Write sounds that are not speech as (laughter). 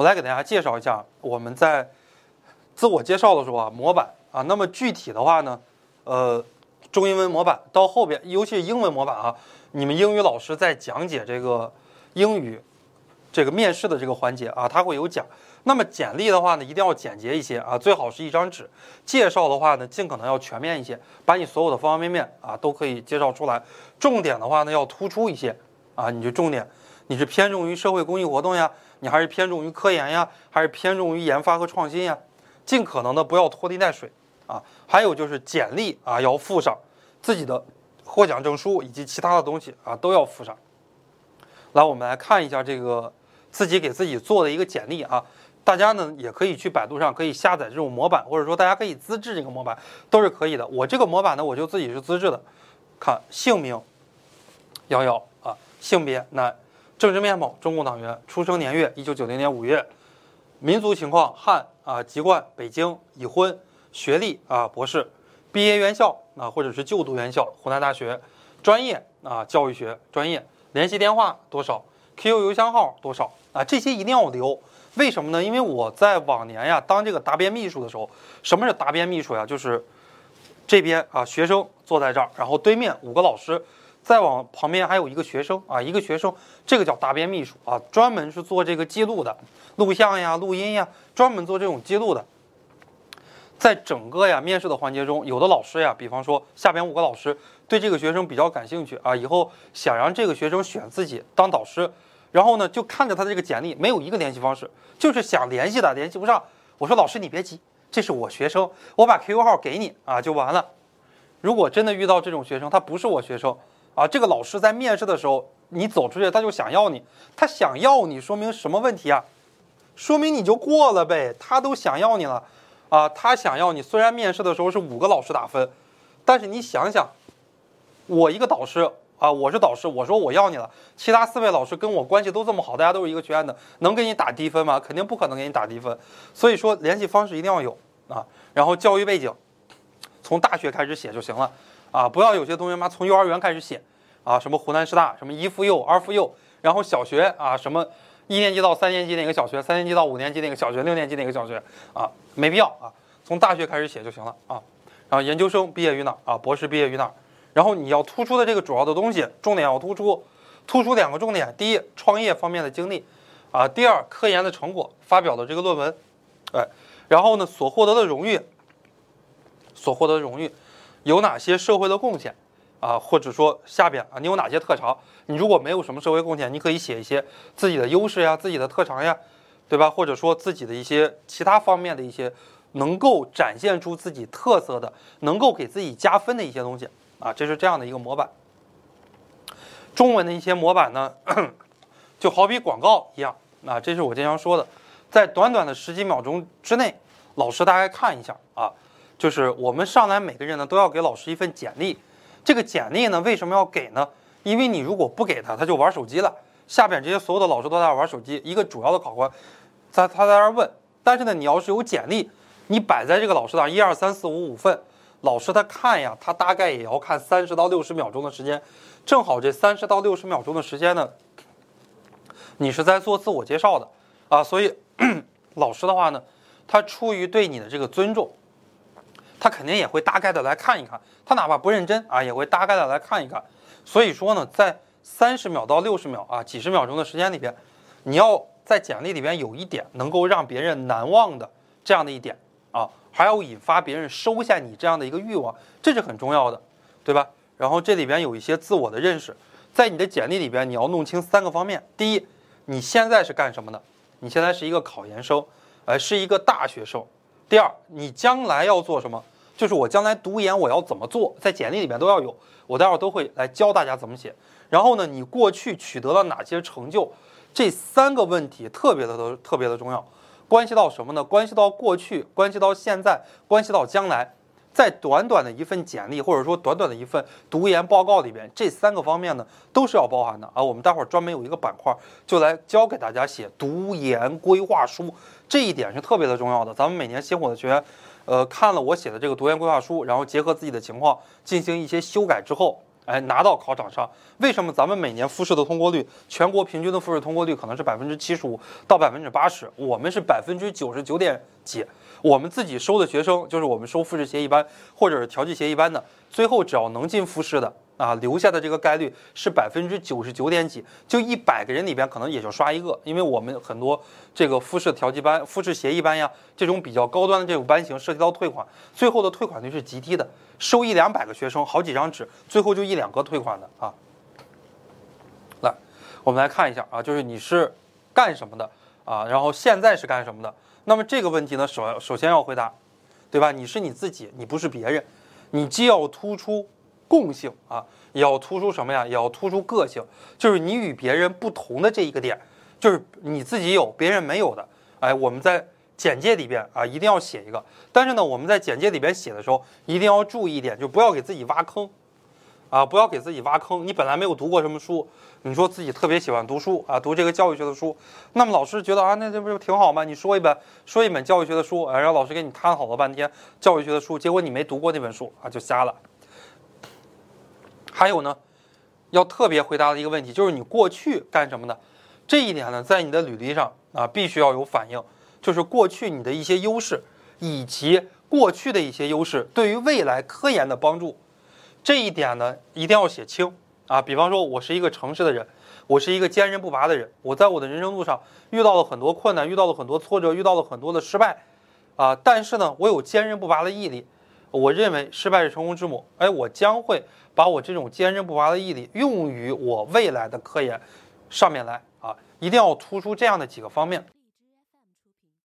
我来给大家介绍一下我们在自我介绍的时候啊，模板啊。那么具体的话呢，呃，中英文模板到后边，尤其是英文模板啊，你们英语老师在讲解这个英语这个面试的这个环节啊，他会有讲。那么简历的话呢，一定要简洁一些啊，最好是一张纸。介绍的话呢，尽可能要全面一些，把你所有的方方面面啊都可以介绍出来。重点的话呢，要突出一些啊，你就重点，你是偏重于社会公益活动呀，你还是偏重于科研呀，还是偏重于研发和创新呀？尽可能的不要拖泥带水啊。还有就是简历啊，要附上自己的获奖证书以及其他的东西啊，都要附上。来，我们来看一下这个自己给自己做的一个简历啊。大家呢也可以去百度上可以下载这种模板，或者说大家可以自制这个模板都是可以的。我这个模板呢，我就自己是自制的。看姓名，瑶瑶啊，性别男，政治面貌中共党员，出生年月一九九零年五月，民族情况汉啊，籍贯北京，已婚，学历啊博士，毕业院校啊或者是就读院校湖南大学，专业啊教育学专业，联系电话多少，QQ 邮箱号多少啊这些一定要留。为什么呢？因为我在往年呀当这个答辩秘书的时候，什么是答辩秘书呀？就是这边啊学生坐在这儿，然后对面五个老师，再往旁边还有一个学生啊，一个学生，这个叫答辩秘书啊，专门是做这个记录的，录像呀、录音呀，专门做这种记录的。在整个呀面试的环节中，有的老师呀，比方说下边五个老师对这个学生比较感兴趣啊，以后想让这个学生选自己当导师。然后呢，就看着他的这个简历，没有一个联系方式，就是想联系的，联系不上。我说老师你别急，这是我学生，我把 QQ 号给你啊，就完了。如果真的遇到这种学生，他不是我学生啊，这个老师在面试的时候，你走出去他就想要你，他想要你，说明什么问题啊？说明你就过了呗，他都想要你了啊，他想要你。虽然面试的时候是五个老师打分，但是你想想，我一个导师。啊，我是导师，我说我要你了。其他四位老师跟我关系都这么好，大家都是一个学院的，能给你打低分吗？肯定不可能给你打低分。所以说联系方式一定要有啊。然后教育背景，从大学开始写就行了啊，不要有些同学妈从幼儿园开始写啊，什么湖南师大，什么一附幼、二附幼，然后小学啊，什么一年级到三年级哪个小学，三年级到五年级哪个小学，六年级哪个小学啊，没必要啊，从大学开始写就行了啊。然后研究生毕业于哪啊？博士毕业于哪？然后你要突出的这个主要的东西，重点要突出，突出两个重点：第一，创业方面的经历，啊；第二，科研的成果，发表的这个论文，哎，然后呢，所获得的荣誉，所获得的荣誉，有哪些社会的贡献，啊，或者说下边啊，你有哪些特长？你如果没有什么社会贡献，你可以写一些自己的优势呀，自己的特长呀，对吧？或者说自己的一些其他方面的一些能够展现出自己特色的，能够给自己加分的一些东西。啊，这是这样的一个模板。中文的一些模板呢，(coughs) 就好比广告一样。啊，这是我经常说的，在短短的十几秒钟之内，老师大概看一下啊，就是我们上来每个人呢都要给老师一份简历。这个简历呢为什么要给呢？因为你如果不给他，他就玩手机了。下边这些所有的老师都在玩手机，一个主要的考官，他他在那问。但是呢，你要是有简历，你摆在这个老师那一二三四五五份。老师他看呀，他大概也要看三十到六十秒钟的时间，正好这三十到六十秒钟的时间呢，你是在做自我介绍的啊，所以 (clears throat) 老师的话呢，他出于对你的这个尊重，他肯定也会大概的来看一看，他哪怕不认真啊，也会大概的来看一看。所以说呢，在三十秒到六十秒啊，几十秒钟的时间里边，你要在简历里边有一点能够让别人难忘的这样的一点啊。还要引发别人收下你这样的一个欲望，这是很重要的，对吧？然后这里边有一些自我的认识，在你的简历里边你要弄清三个方面：第一，你现在是干什么的？你现在是一个考研生，呃，是一个大学生。第二，你将来要做什么？就是我将来读研我要怎么做，在简历里面都要有，我待会儿都会来教大家怎么写。然后呢，你过去取得了哪些成就？这三个问题特别的都特别的重要。关系到什么呢？关系到过去，关系到现在，关系到将来。在短短的一份简历，或者说短短的一份读研报告里边，这三个方面呢，都是要包含的啊。我们待会儿专门有一个板块，就来教给大家写读研规划书，这一点是特别的重要的。咱们每年新火的学员，呃，看了我写的这个读研规划书，然后结合自己的情况进行一些修改之后，哎，拿到考场上。为什么咱们每年复试的通过率，全国平均的复试通过率可能是百分之七十五到百分之八十，我们是百分之九十九点几。我们自己收的学生，就是我们收复试协议班或者是调剂协议班的，最后只要能进复试的啊，留下的这个概率是百分之九十九点几，就一百个人里边可能也就刷一个，因为我们很多这个复试调剂班、复试协议班呀，这种比较高端的这种班型涉及到退款，最后的退款率是极低的，收一两百个学生，好几张纸，最后就一两个退款的啊。来，我们来看一下啊，就是你是干什么的啊，然后现在是干什么的？那么这个问题呢，首首先要回答，对吧？你是你自己，你不是别人，你既要突出共性啊，也要突出什么呀？也要突出个性，就是你与别人不同的这一个点，就是你自己有别人没有的。哎，我们在简介里边啊，一定要写一个。但是呢，我们在简介里边写的时候，一定要注意一点，就不要给自己挖坑。啊，不要给自己挖坑。你本来没有读过什么书，你说自己特别喜欢读书啊，读这个教育学的书，那么老师觉得啊，那这不是挺好吗？你说一本说一本教育学的书，啊，让老师给你摊好了半天教育学的书，结果你没读过那本书啊，就瞎了。还有呢，要特别回答的一个问题就是你过去干什么的？这一点呢，在你的履历上啊，必须要有反映，就是过去你的一些优势，以及过去的一些优势对于未来科研的帮助。这一点呢，一定要写清啊！比方说，我是一个诚实的人，我是一个坚韧不拔的人，我在我的人生路上遇到了很多困难，遇到了很多挫折，遇到了很多的失败，啊！但是呢，我有坚韧不拔的毅力。我认为失败是成功之母。哎，我将会把我这种坚韧不拔的毅力用于我未来的科研上面来啊！一定要突出这样的几个方面。